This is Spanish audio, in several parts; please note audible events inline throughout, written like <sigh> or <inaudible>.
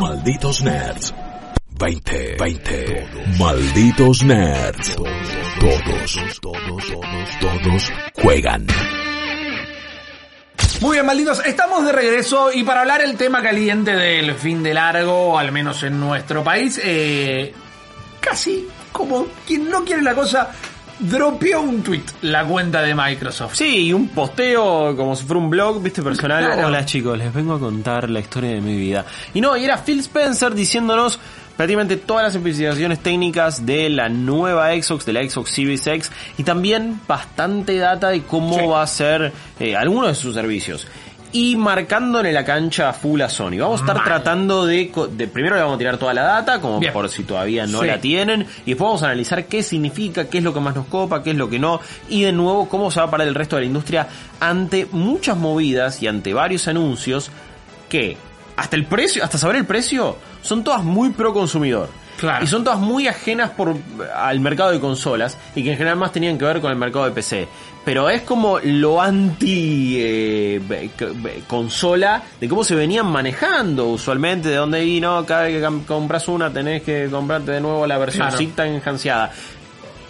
Malditos nerds. 20, 20. Malditos nerds. Todos, todos, todos, todos juegan. Muy bien, malditos, estamos de regreso y para hablar el tema caliente del fin de largo, al menos en nuestro país, eh, casi como quien no quiere la cosa, dropeó un tweet la cuenta de Microsoft. Sí, un posteo como si fuera un blog, viste, personal. Claro. Hola chicos, les vengo a contar la historia de mi vida. Y no, y era Phil Spencer diciéndonos prácticamente todas las especificaciones técnicas de la nueva Xbox, de la Xbox Series X, y también bastante data de cómo Sí. va a ser eh, algunos de sus servicios. Y marcándole la cancha full a Sony. Vamos a estar Mal. tratando de, Primero le vamos a tirar toda la data, como Bien. por si todavía no Sí. la tienen. Y después vamos a analizar qué significa, qué es lo que más nos copa, qué es lo que no. Y de nuevo, cómo se va a parar el resto de la industria ante muchas movidas y ante varios anuncios que, hasta el precio, hasta saber el precio, son todas muy pro consumidor. Claro. Y son todas muy ajenas por, al mercado de consolas y que en general más tenían que ver con el mercado de PC. Pero es como lo anti eh, consola de cómo se venían manejando usualmente, de donde vino, cada vez que compras una tenés que comprarte de nuevo la versión Claro. enhanciada.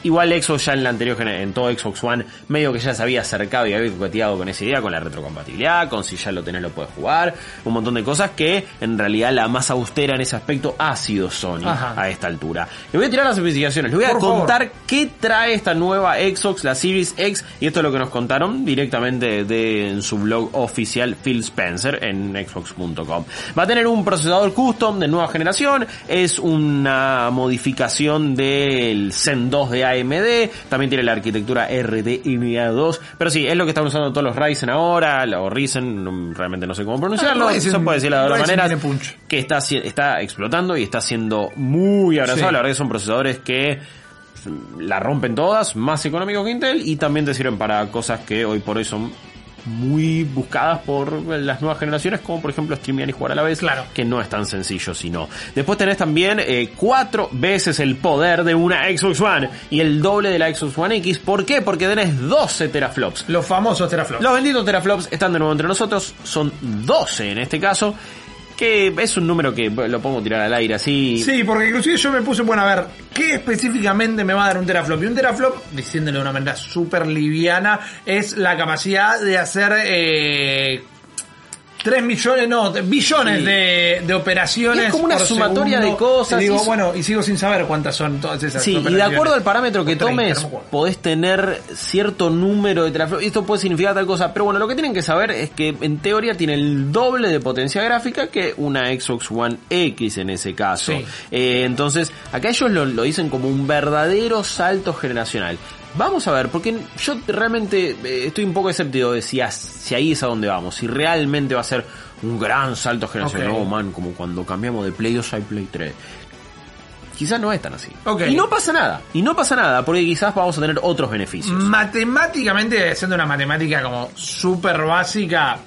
Igual Xbox ya en la anterior en todo Xbox One, medio que ya se había acercado y había coqueteado con esa idea, con la retrocompatibilidad, con si ya lo tenés lo puedes jugar, un montón de cosas que en realidad la más austera en ese aspecto ha sido Sony Ajá. a esta altura. Le voy a tirar las especificaciones, le voy a contar qué trae esta nueva Xbox, la Series X, y esto es lo que nos contaron directamente de, en su blog oficial Phil Spencer en xbox.com. Va a tener un procesador custom de nueva generación, es una modificación del Zen 2 de AMD, también tiene la arquitectura RDNA2, pero sí, es lo que están usando todos los Ryzen ahora, o Ryzen, realmente no sé cómo pronunciarlo, Ah, Ryzen- se puede decir de otra manera, que está, explotando y está siendo muy abrazado, Sí. la verdad que son procesadores que la rompen todas, más económicos que Intel y también te sirven para cosas que hoy por hoy son muy buscadas por las nuevas generaciones, como por ejemplo streamear y jugar a la vez, Claro. que no es tan sencillo sino. Después tenés también eh, cuatro veces el poder de una Xbox One y el doble de la Xbox One X. ¿Por qué? Porque tenés 12 teraflops. Los famosos teraflops. Los benditos teraflops están de nuevo entre nosotros, son 12 en este caso, que es un número que lo podemos tirar al aire así. Sí, porque inclusive yo me puse, bueno, a ver, ¿qué específicamente me va a dar un teraflop? Y un teraflop, diciéndole de una manera súper liviana, es la capacidad de hacer eh, 3 millones, no, billones Sí. de, de operaciones. Y es como una sumatoria segundo. de cosas, Y digo, es- bueno, y sigo sin saber cuántas son todas esas Sí, y de acuerdo al parámetro que O 30, tomes, podés tener cierto número de. Y esto puede significar tal cosa, pero bueno, lo que tienen que saber es que en teoría tiene el doble de potencia gráfica que una Xbox One X en ese caso. Sí. Eh, entonces, acá ellos lo, lo dicen como un verdadero salto generacional. Vamos a ver, porque yo realmente eh, estoy un poco escéptico de si, ahí es a donde vamos, si realmente va a ser un gran salto generacional. Ok. No, man, como cuando cambiamos de Play 2 a Play 3 quizás no es tan así. Y no pasa nada. Y no pasa nada, porque quizás vamos a tener otros beneficios. Matemáticamente, siendo una matemática como súper básica,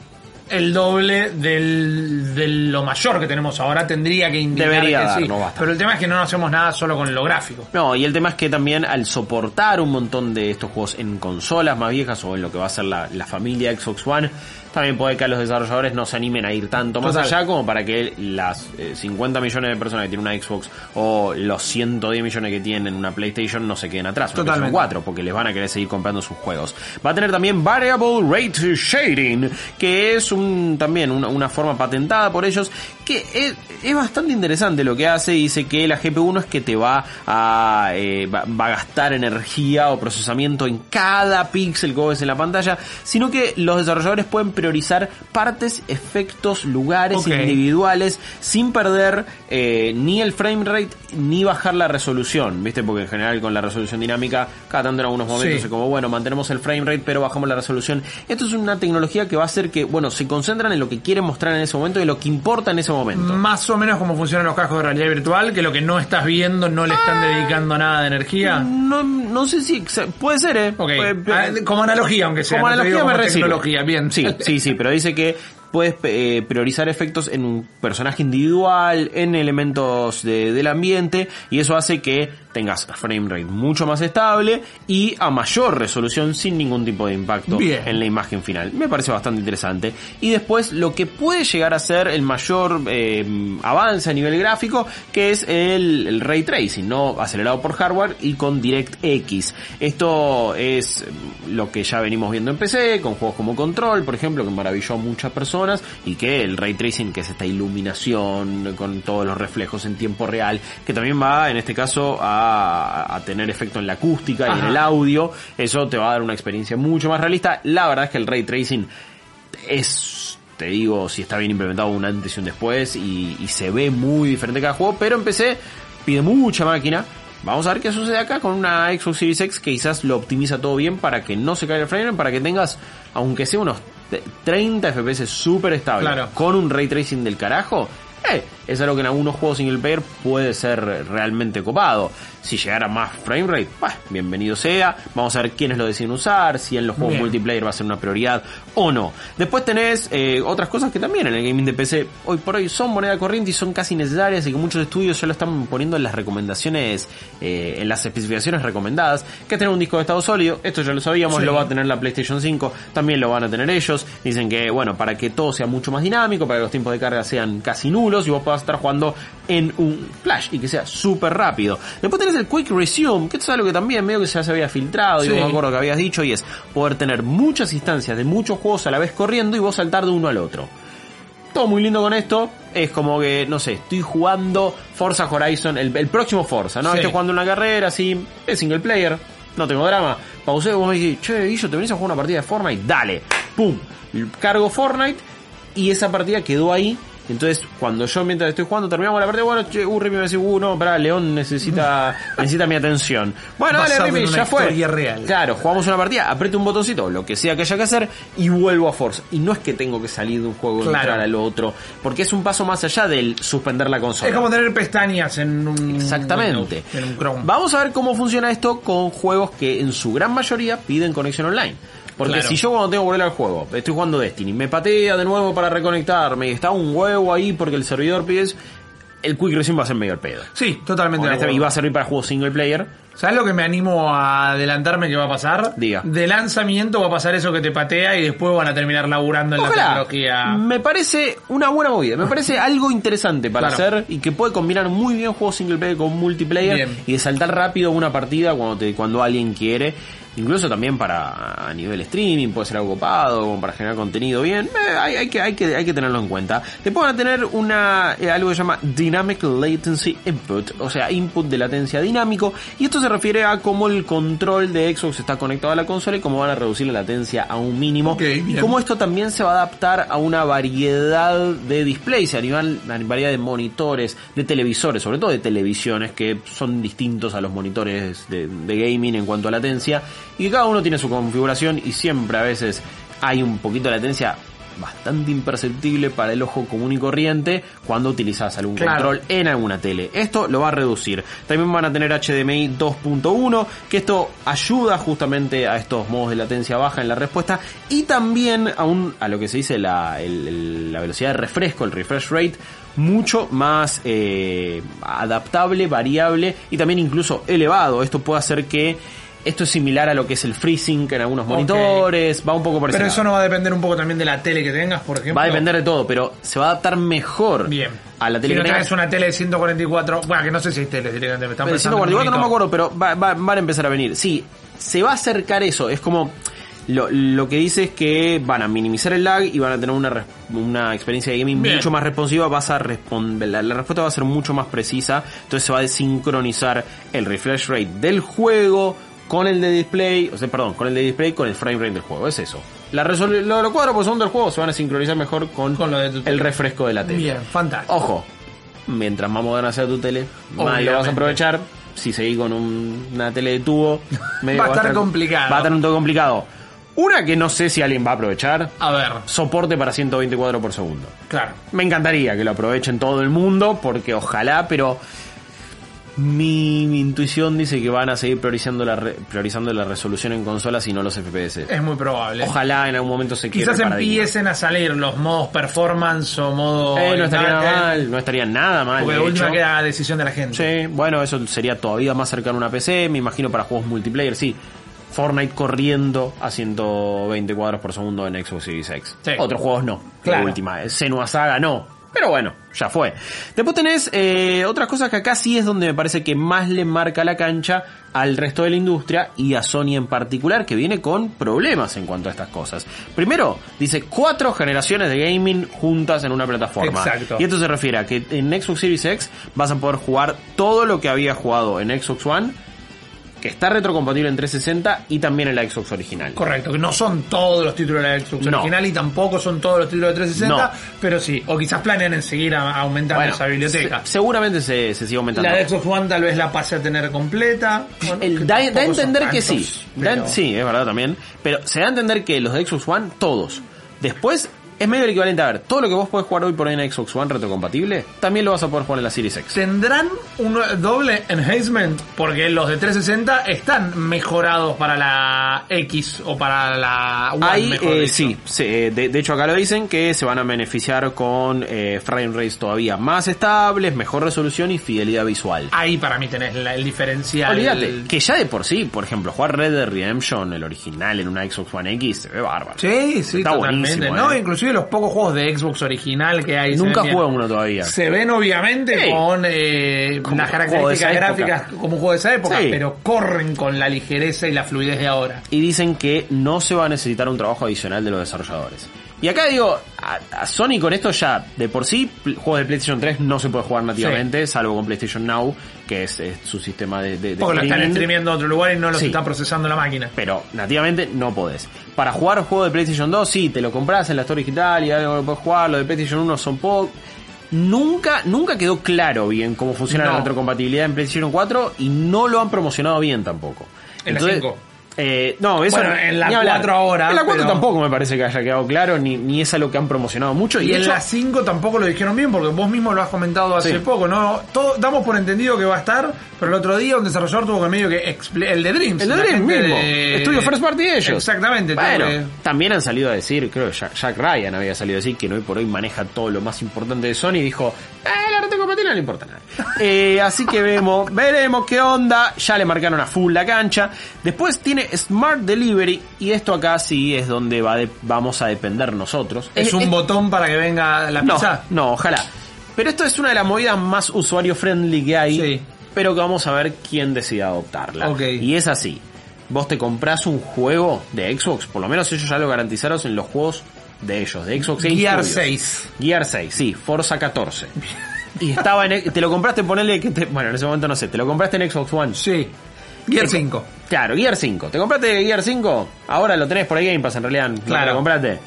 el doble del, de lo mayor que tenemos ahora tendría que indicar Debería que dar, sí. no basta. Pero el tema es que no hacemos nada solo con lo gráfico. No, y el tema es que también al soportar un montón de estos juegos en consolas más viejas o en lo que va a ser la, la familia Xbox One, también puede que a los desarrolladores no se animen a ir tanto más Total. allá como para que las eh, 50 millones de personas que tienen una Xbox o los 110 millones que tienen una PlayStation no se queden atrás. Una Totalmente. PlayStation 4, porque les van a querer seguir comprando sus juegos. Va a tener también Variable Rate Shading, que es un también una, una forma patentada por ellos, que es, es bastante interesante lo que hace. Dice que la GPU no es que te va a, eh, va, va a gastar energía o procesamiento en cada píxel que ves en la pantalla, sino que los desarrolladores pueden priorizar partes, efectos, lugares individuales sin perder eh, ni el frame rate ni bajar la resolución, ¿viste? Porque en general con la resolución dinámica, cada tanto en algunos momentos Sí. es como, bueno, mantenemos el frame rate pero bajamos la resolución. Esto es una tecnología que va a hacer que, bueno, se concentran en lo que quieren mostrar en ese momento y lo que importa en ese momento. Más o menos como funcionan los cascos de realidad virtual, que lo que no estás viendo no le están dedicando nada de energía. No, no sé si puede ser, eh. Ok, Puede- Ah, como analogía, aunque sea. Como no analogía me como tecnología, bien. Sí, sí, sí, pero dice que puedes eh, priorizar efectos en un personaje individual, en elementos de- del ambiente, y eso hace que tengas frame rate mucho más estable y a mayor resolución sin ningún tipo de impacto Bien. en la imagen final. Me parece bastante interesante. Y después lo que puede llegar a ser el mayor eh, avance a nivel gráfico, que es el, el ray tracing, ¿no? Acelerado por hardware y con DirectX. Esto es mm, lo que ya venimos viendo en PC, con juegos como Control, por ejemplo, que maravilló a muchas personas, y que el ray tracing, que es esta iluminación con todos los reflejos en tiempo real, que también va, en este caso, a, a tener efecto en la acústica y en el audio, eso te va a dar una experiencia mucho más realista. La verdad es que el ray tracing es, te digo, si está bien implementado un antes y un después y, y se ve muy diferente cada juego, pero en PC pide mucha máquina. Vamos a ver qué sucede acá con una Xbox Series X que quizás lo optimiza todo bien para que no se caiga el frame para que tengas, aunque sea unos te- 30 FPS súper estable, Claro. con un ray tracing del carajo. Eh, es algo que en algunos juegos single player puede ser realmente copado. Si llegara más frame rate, bah, bienvenido sea. Vamos a ver quiénes lo deciden usar, si en los juegos Bien. multiplayer va a ser una prioridad o no. Después tenés eh, otras cosas que también en el gaming de PC hoy por hoy son moneda corriente y son casi necesarias y que muchos estudios ya lo están poniendo en las recomendaciones, eh, en las especificaciones recomendadas, que tener un disco de estado sólido. Esto ya lo sabíamos, Sí. lo va a tener la PlayStation 5, también lo van a tener ellos. Dicen que, bueno, para que todo sea mucho más dinámico, para que los tiempos de carga sean casi nulos y vos puedas estar jugando en un flash y que sea súper rápido. Después tenés el Quick Resume, que es algo que también medio que ya se había filtrado y Sí. no me acuerdo que habías dicho, y es poder tener muchas instancias de muchos juegos a la vez corriendo y vos saltar de uno al otro. Todo muy lindo con esto. Es como que, no sé, estoy jugando Forza Horizon, el, el próximo Forza, ¿no? Sí. Estoy jugando una carrera así, es single player, no tengo drama. Pausé, vos me dijiste, che, Guillo, ¿te venís a jugar una partida de Fortnite? Dale, pum, cargo Fortnite y esa partida quedó ahí. Entonces, cuando yo mientras estoy jugando terminamos la partida, bueno, che, uh, Remy me dice, uh, no, pará, León necesita, <laughs> necesita mi atención. Bueno, dale, Remy, ya fue. real. Claro, jugamos una partida, aprieto un botoncito, lo que sea que haya que hacer, y vuelvo a Forza. Y no es que tengo que salir de un juego y Claro. entrar al otro, porque es un paso más allá del suspender la consola. Es como tener pestañas en un Exactamente. En un Chrome. Vamos a ver cómo funciona esto con juegos que en su gran mayoría piden conexión online. Porque Claro. si yo cuando tengo que volver al juego, estoy jugando Destiny, me patea de nuevo para reconectarme y está un huevo ahí porque el servidor pide eso, el Quick Resume va a ser medio el pedo. Sí, totalmente. acuerdo. y va a servir para juegos single player. ¿Sabes lo que me animo a adelantarme que va a pasar? Diga. De lanzamiento va a pasar eso que te patea y después van a terminar laburando en la tecnología. Me parece una buena movida, me parece <laughs> algo interesante para Claro. hacer y que puede combinar muy bien juegos single player con multiplayer Bien. y de saltar rápido una partida cuando te, cuando alguien quiere. Incluso también para a nivel streaming puede ser algo copado, como para generar contenido bien. Eh, hay, hay que, hay, que, hay que tenerlo en cuenta. Después van a tener una eh, algo que se llama Dynamic Latency Input, o sea, input de latencia dinámico. Y esto se refiere a cómo el control de Xbox está conectado a la consola y cómo van a reducir la latencia a un mínimo. Ok, bien. Cómo esto también se va a adaptar a una variedad de displays, a nivel, a variedad de monitores, de televisores, sobre todo de televisiones que son distintos a los monitores de, de gaming en cuanto a latencia y que cada uno tiene su configuración y siempre a veces hay un poquito de latencia bastante imperceptible para el ojo común y corriente cuando utilizas algún Claro. control en alguna tele. Esto lo va a reducir. También van a tener HDMI 2.1, que esto ayuda justamente a estos modos de latencia baja en la respuesta y también a, un, a lo que se dice la, el- el- la velocidad de refresco, el refresh rate, mucho más eh, adaptable, variable y también incluso elevado. Esto puede hacer que esto es similar a lo que es el FreeSync en algunos monitores, va un poco por ese Pero lado. eso no va a depender un poco también de la tele que tengas, por ejemplo. Va a depender de todo, pero se va a adaptar mejor Bien. a la tele si no que tengas. una tele de 144, bueno, que no sé si hay tele directamente, me están Pero pensando en 144 no me acuerdo, pero va- va- van a empezar a venir. Sí, se va a acercar eso. Es como. Lo, lo que dice es que van a minimizar el lag y van a tener una, una experiencia de gaming Bien. mucho más responsiva. Vas a responder, la, la respuesta va a ser mucho más precisa. Entonces se va a desincronizar el refresh rate del juego con el de display. O sea, perdón, con el de display con el frame rate del juego. Es eso. La lo, lo cuadros pues, son del juego se van a sincronizar mejor con, Con lo de tu el refresco de la tele. Bien, fantástico. Ojo, mientras más moderna sea tu tele, más lo vas a aprovechar. Si seguís con un- una tele de tubo, <laughs> medio Va a estar complicado. Va a estar un todo complicado. Una que no sé si alguien va a aprovechar, A ver, soporte para 124 por segundo. claro. Me encantaría que lo aprovechen todo el mundo, porque ojalá, pero Mi, mi intuición dice que van a seguir priorizando la, re- priorizando la resolución en consolas y no los FPS. Es muy probable. Ojalá en algún momento se quiebre Quizás el empiecen a salir los modos performance o modo... Eh, no estaría nada eh, mal, no estaría nada mal. Porque de última queda decisión de la gente. Sí, bueno, eso sería todavía más cercano a una PC, me imagino para juegos multiplayer, sí. Fortnite corriendo a 120 cuadros por segundo en Xbox Series X. Sí. Otros juegos no. Claro. La última, Senua Saga no. Pero bueno, ya fue. Después tenés eh, otras cosas que acá sí es donde me parece que más le marca la cancha al resto de la industria y a Sony en particular, que viene con problemas en cuanto a estas cosas. Primero, dice cuatro generaciones de gaming juntas en una plataforma. Exacto. Y esto se refiere a que en Xbox Series X vas a poder jugar todo lo que había jugado en Xbox One, que está retrocompatible en 360 y también en la Xbox original. Correcto, que no son todos los títulos de la Xbox No. original y tampoco son todos los títulos de 360, No. pero sí, o quizás planean en seguir a- aumentando Bueno, esa biblioteca. se- seguramente se, se sigue aumentando. La de Xbox One tal vez la pase a tener completa. Bueno, El- que da, da a entender que sí. Da- sí, es verdad también. Pero se da a entender que los de Xbox One, todos. Después, es medio el equivalente a ver, todo lo que vos podés jugar hoy por hoy en Xbox One retrocompatible, también lo vas a poder jugar en la Series X. ¿Tendrán un doble enhancement? Porque los de 360 están mejorados para la X o para la One, mejor eh, sí, se- eh, de, de hecho acá lo dicen que se van a beneficiar con eh, frame rates todavía más estables, mejor resolución y fidelidad visual. Ahí para mí tenés la- el diferencial. Olvídate, que ya de por sí, por ejemplo, jugar Red Dead Redemption, el original, en una Xbox One X, se ve bárbaro. Sí, sí, Está totalmente. buenísimo, ¿no? eh. Inclusive los pocos juegos de Xbox original que hay. se Nunca jugué uno todavía. Se ven obviamente Sí. con eh, Como las un juego de esa características época. gráficas como un juego de esa época, Sí. pero corren con la ligereza y la fluidez de ahora. y dicen que no se va a necesitar un trabajo adicional de los desarrolladores. Y acá digo, a, a Sony con esto ya, de por sí, juegos de PlayStation 3 no se puede jugar nativamente, salvo con PlayStation Now, que es, es su sistema de, de, de Porque lo están streaming. streameando en otro lugar y no los Sí. está procesando la máquina. Pero nativamente no podés. Para jugar juego de PlayStation 2, sí, te lo compras en la Store Digital y algo lo puedes jugar. Lo de PlayStation 1 son pocos. Nunca, nunca quedó claro bien cómo funciona la No. retrocompatibilidad en PlayStation 4 y no lo han promocionado bien tampoco. En la Entonces, 5. Eh, no, eso Bueno, en la ni hablar. 4 ahora, En la 4 pero- tampoco me parece que haya quedado claro, ni, ni es algo que han promocionado mucho. Y, en hecho, la 5 tampoco lo dijeron bien, porque vos mismo lo has comentado hace Sí. poco, ¿no? Todo, damos por entendido que va a estar, pero el otro día un desarrollador tuvo que medio que el de Dreams. el de la Dream gente mismo, de- estudio First Party de ellos. Exactamente. Bueno, que- también han salido a decir, creo que Jack, Jack Ryan había salido a decir que hoy por hoy maneja todo lo más importante de Sony y dijo, eh, no le importa nada. Eh, así que vemos, veremos qué onda, ya le marcaron a full la cancha. Después tiene Smart Delivery y esto acá sí es donde va de- vamos a depender nosotros. es un botón para que venga la no, pizza. no, ojalá. Pero esto es una de las movidas más usuario friendly que hay, Sí. pero que vamos a ver quién decide adoptarla. Ok. Y es así. Vos te compras un juego de Xbox, por lo menos ellos ya lo garantizaron en los juegos de ellos, de Xbox Game Gear Studios. 6. Gear 6, sí, Forza 14. <laughs> Y estaba en, te lo compraste, ponele que te, bueno, en ese momento no sé, te lo compraste en Xbox One. Sí. Gear Te- 5. Claro, Gear 5. ¿Te compraste Gear 5? Ahora lo tenés por el Game Pass en realidad. Claro. lo compraste.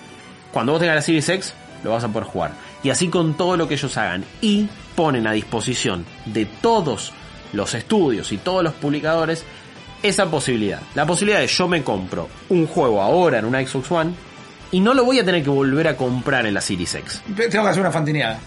Cuando vos tengas la Series X, lo vas a poder jugar. Y así con todo lo que ellos hagan. Y ponen a disposición de todos los estudios y todos los publicadores esa posibilidad. La posibilidad de yo me compro un juego ahora en una Xbox One y no lo voy a tener que volver a comprar en la Series X. Tengo que hacer una fantineada.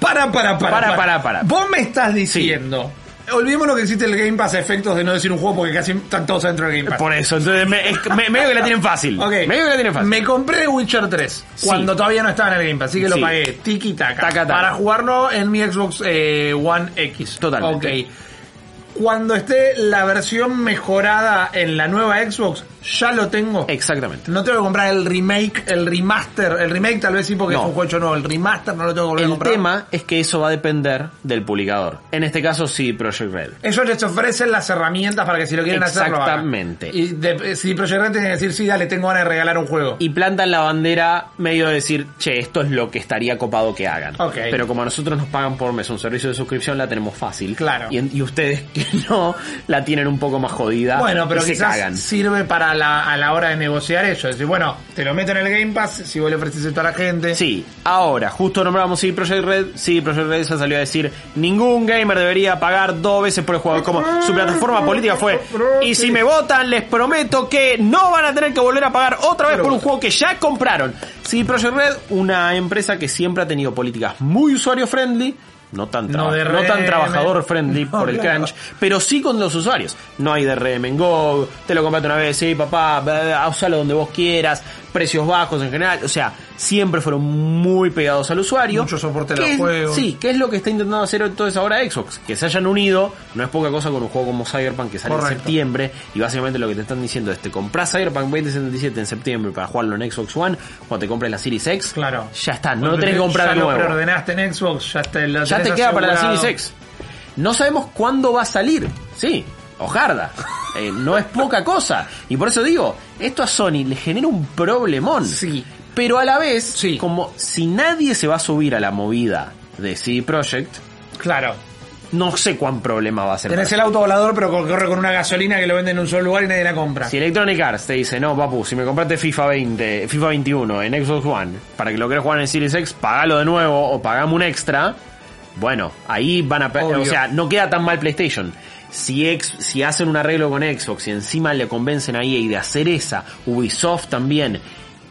Para, para, para. Para, para, para. Vos me estás diciendo. Olvidémonos que existe el Game Pass a efectos de no decir un juego porque casi están todos dentro del Game Pass. Por eso, entonces me, es- me- medio que la tienen fácil. Ok. Medio que la tienen fácil. Me compré Witcher 3 Sí. cuando todavía no estaba en el Game Pass, así que lo Sí. pagué tiki taca. para jugarlo en mi Xbox eh, One X. Totalmente. Ok. Cuando esté la versión mejorada en la nueva Xbox, ya lo tengo. Exactamente. No tengo que comprar el remake, el remaster. El remake tal vez sí porque No. es un juego hecho nuevo. El remaster no lo tengo que volver a El comprar. tema es que eso va a depender del publicador. En este caso, sí, Project Red. Ellos les ofrecen las herramientas para que si lo quieren hacer. Exactamente. Y de- si Project Red tiene que decir, sí, dale, tengo ganas de regalar un juego. Y plantan la bandera medio de decir, che, esto es lo que estaría copado que hagan. Pero como a nosotros nos pagan por mes un servicio de suscripción, la tenemos fácil. Claro. Y, ustedes <laughs> que no, la tienen un poco más jodida. Bueno, pero y se cagan. sirve para la, a la hora de negociar eso. Decir, bueno, te lo meto en el Game Pass si vos le ofreces esto a la gente. Sí, ahora, justo nombramos sí Project Red, sí Project Red ya salió a decir, ningún gamer debería pagar dos veces por el juego, como su plataforma política fue, y si me votan les prometo que no van a tener que volver a pagar otra vez por un juego que ya compraron. Sí Project Red, una empresa que siempre ha tenido políticas muy usuario friendly, no tan, No traba- DRM, no tan trabajador friendly no, por el claro. crunch, pero sí con los usuarios. No hay DRM en Go, te lo compraste una vez, sí, papá, usalo donde vos quieras, precios bajos en general, o sea, siempre fueron muy pegados al usuario. Mucho soporte Que los juegos. Sí, que es lo que está intentando hacer entonces ahora Xbox, que se hayan unido, no es poca cosa con un juego como Cyberpunk que sale en septiembre, y básicamente lo que te están diciendo es te compras Cyberpunk 2077 en septiembre para jugarlo en Xbox One, cuando te compres la Series X, Claro. ya está, no lo tenés que comprar ya de lo nuevo. preordenaste en Xbox, ya, te, lo Ya te queda para la. Series X. No sabemos cuándo va a salir. Sí, ojarda. Eh, no es poca cosa. Y por eso digo, esto a Sony le genera un problemón. Sí. Pero a la vez, Sí. como si nadie se va a subir a la movida de CD Projekt, Claro. no sé cuán problema va a ser. Tenés el auto volador, pero co- corre con una gasolina que lo venden en un solo lugar y nadie la compra. Si Electronic Arts te dice, no, papu, si me compraste FIFA 20, FIFA 21 en Xbox One, para que lo quieras jugar en Series X, pagalo de nuevo o pagame un extra. Bueno, ahí van a... Obvio. O sea, no queda tan mal PlayStation. Si, ex, si hacen un arreglo con Xbox y encima le convencen a EA de hacer esa, Ubisoft también,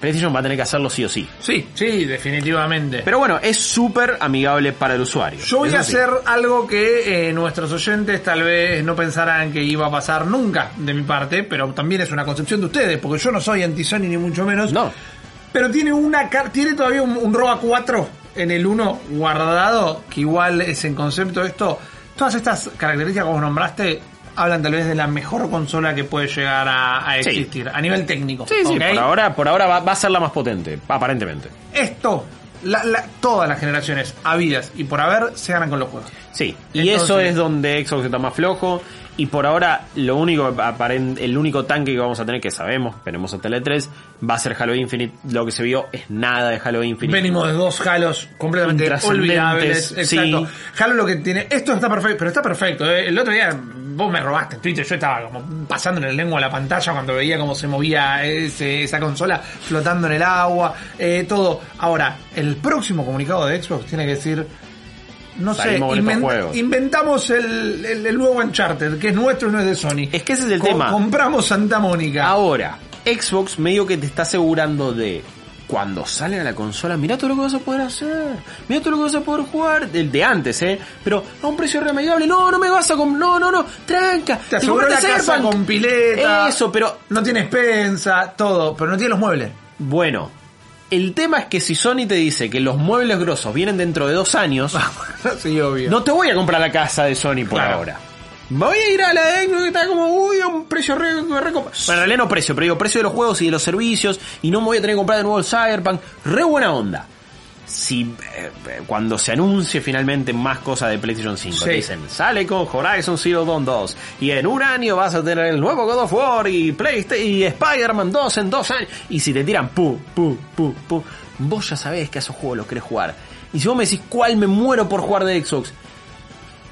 PlayStation va a tener que hacerlo sí o sí. Sí, sí, definitivamente. Pero bueno, es súper amigable para el usuario. Yo voy a sí. hacer algo que eh, nuestros oyentes tal vez no pensarán que iba a pasar nunca de mi parte, pero también es una concepción de ustedes, porque yo no soy anti-Sony ni mucho menos. No. Pero tiene una car- tiene todavía un, un ROA 4 en el 1 guardado, que igual es en concepto esto. Todas estas características como nombraste hablan tal vez de la mejor consola que puede llegar a, a Sí. existir, a nivel técnico. Sí, sí, ¿ok? por ahora, por ahora va, va a ser la más potente, aparentemente. Esto, la- la- todas las generaciones habidas y por haber se ganan con los juegos. Sí, y Entonces- eso es donde Xbox está más flojo. Y por ahora, lo único el único tanque que vamos a tener, que sabemos, veremos hasta el E3, va a ser Halo Infinite. Lo que se vio es nada de Halo Infinite. Venimos de dos Halos completamente olvidables. Exacto. sí. Halo lo que tiene. Esto está perfecto, pero está perfecto. ¿eh? El otro día vos me robaste en Twitter. Yo estaba como pasando en el lengua a la pantalla cuando veía cómo se movía ese- esa consola flotando en el agua. eh, todo. Ahora, el próximo comunicado de Xbox tiene que decir. No sé, Salimos inventamos el, el- el nuevo Uncharted, que es nuestro y no es de Sony. Es que ese es el Co- tema. Compramos Santa Mónica. Ahora, Xbox medio que te está asegurando de cuando sale a la consola, mira todo lo que vas a poder hacer, mira todo lo que vas a poder jugar, el de antes, eh, pero a un precio remediable, no, no me vas a com no, no, no, tranca, Te aseguró la casa con pileta. Eso, pero No tiene expensa, todo, pero no tiene los muebles. Bueno, el tema es que si Sony te dice que los muebles grosos vienen dentro de dos años, <laughs> sí, obvio. no te voy a comprar la casa de Sony por Claro. ahora. Voy a ir a la de que está como, uy, a un precio re, re Bueno, en realidad no precio, pero digo precio de los juegos y de los servicios, y no me voy a tener que comprar de nuevo el Cyberpunk. Re buena onda. Si eh, eh, cuando se anuncie finalmente más cosas de PlayStation 5, Sí. te dicen, sale con Horizon Zero Dawn 2, y en un año vas a tener el nuevo God of War y PlayStation y Spider-Man 2 en dos años, y si te tiran pu, pu, pu, pu, vos ya sabés que a esos juegos los querés jugar. Y si vos me decís cuál me muero por jugar de Xbox,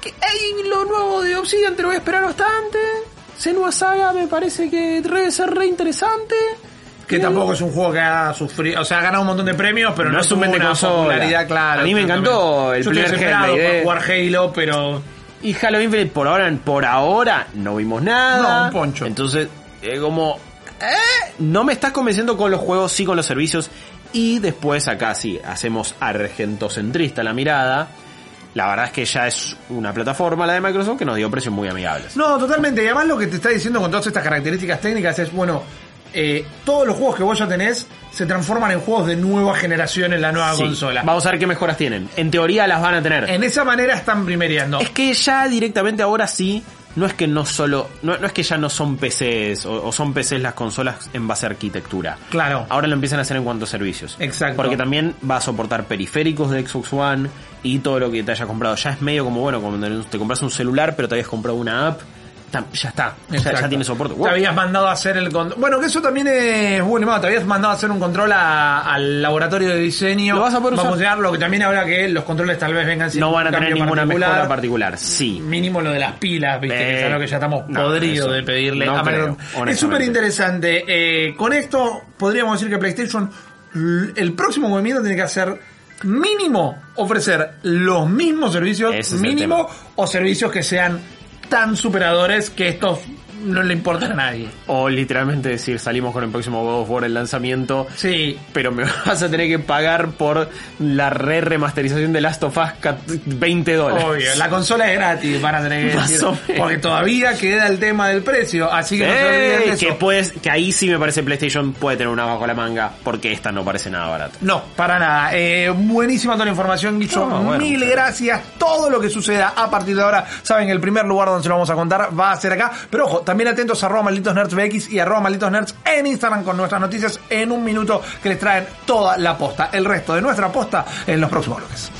que hay lo nuevo de Obsidian, te lo voy a esperar bastante. Senua Saga me parece que debe ser re interesante. Que tampoco es un juego que ha sufrido, o sea, ha ganado un montón de premios, pero No no, es un una popularidad clara. A mí me encantó el Yo estoy primer Hellblade, por eh. jugar Halo, pero Y Halo Infinite por ahora, por ahora no vimos nada. No, un poncho. Entonces, eh, como... eh, no me estás convenciendo con los juegos, sí con los servicios. Y después acá sí, hacemos argentocentrista la mirada. La verdad es que ya es una plataforma, la de Microsoft, que nos dio precios muy amigables. No, totalmente. Y además lo que te está diciendo con todas estas características técnicas es, bueno, eh, todos los juegos que vos ya tenés se transforman en juegos de nueva generación en la nueva Sí. consola. Vamos a ver qué mejoras tienen. En teoría las van a tener. En esa manera están primereando. Es que ya directamente ahora sí, no es que no solo, no, no es que ya no son PCs o, o son PCs las consolas en base a arquitectura. Claro. Ahora lo empiezan a hacer en cuanto a servicios. Exacto. Porque también va a soportar periféricos de Xbox One y todo lo que te hayas comprado. Ya es medio como, bueno, cuando te compras un celular pero te habías comprado una app, ya está. Ya, tiene soporte. Te habías mandado a hacer el control. Bueno, que eso también es bueno. Te habías mandado a hacer un control a- al laboratorio de diseño. Lo vas a poder Vamos usar. a lo que también habrá que los controles tal vez vengan sin No van a tener ninguna particular. mejora particular. Sí. Mínimo lo de las pilas, viste, que es algo que ya estamos no, podridos eso de pedirle no a creo, Microsoft. Es súper interesante. Eh, con esto podríamos decir que PlayStation, el próximo movimiento tiene que hacer mínimo ofrecer los mismos servicios, es mínimo o servicios que sean tan superadores que estos no le importa a nadie. O literalmente decir, salimos con el próximo God of War el lanzamiento. Sí. Pero me <laughs> vas a tener que pagar por la re remasterización de Last of Us 20 dólares. Obvio, la consola es gratis, van a tener que Más decir. Porque todavía queda el tema del precio, así que no se de eso. que, puedes, que ahí sí me parece PlayStation puede tener una bajo la manga, porque esta no parece nada barata. No, para nada. Eh, buenísima toda la información, Guillo. No, bueno, Mil gracias. Todo lo que suceda a partir de ahora, saben, el primer lugar donde se lo vamos a contar va a ser acá. Pero ojo, también atentos a arroba malditos y arroba malditos nerds en Instagram con nuestras noticias en un minuto que les traen toda la posta. El resto de nuestra posta en los próximos bloques.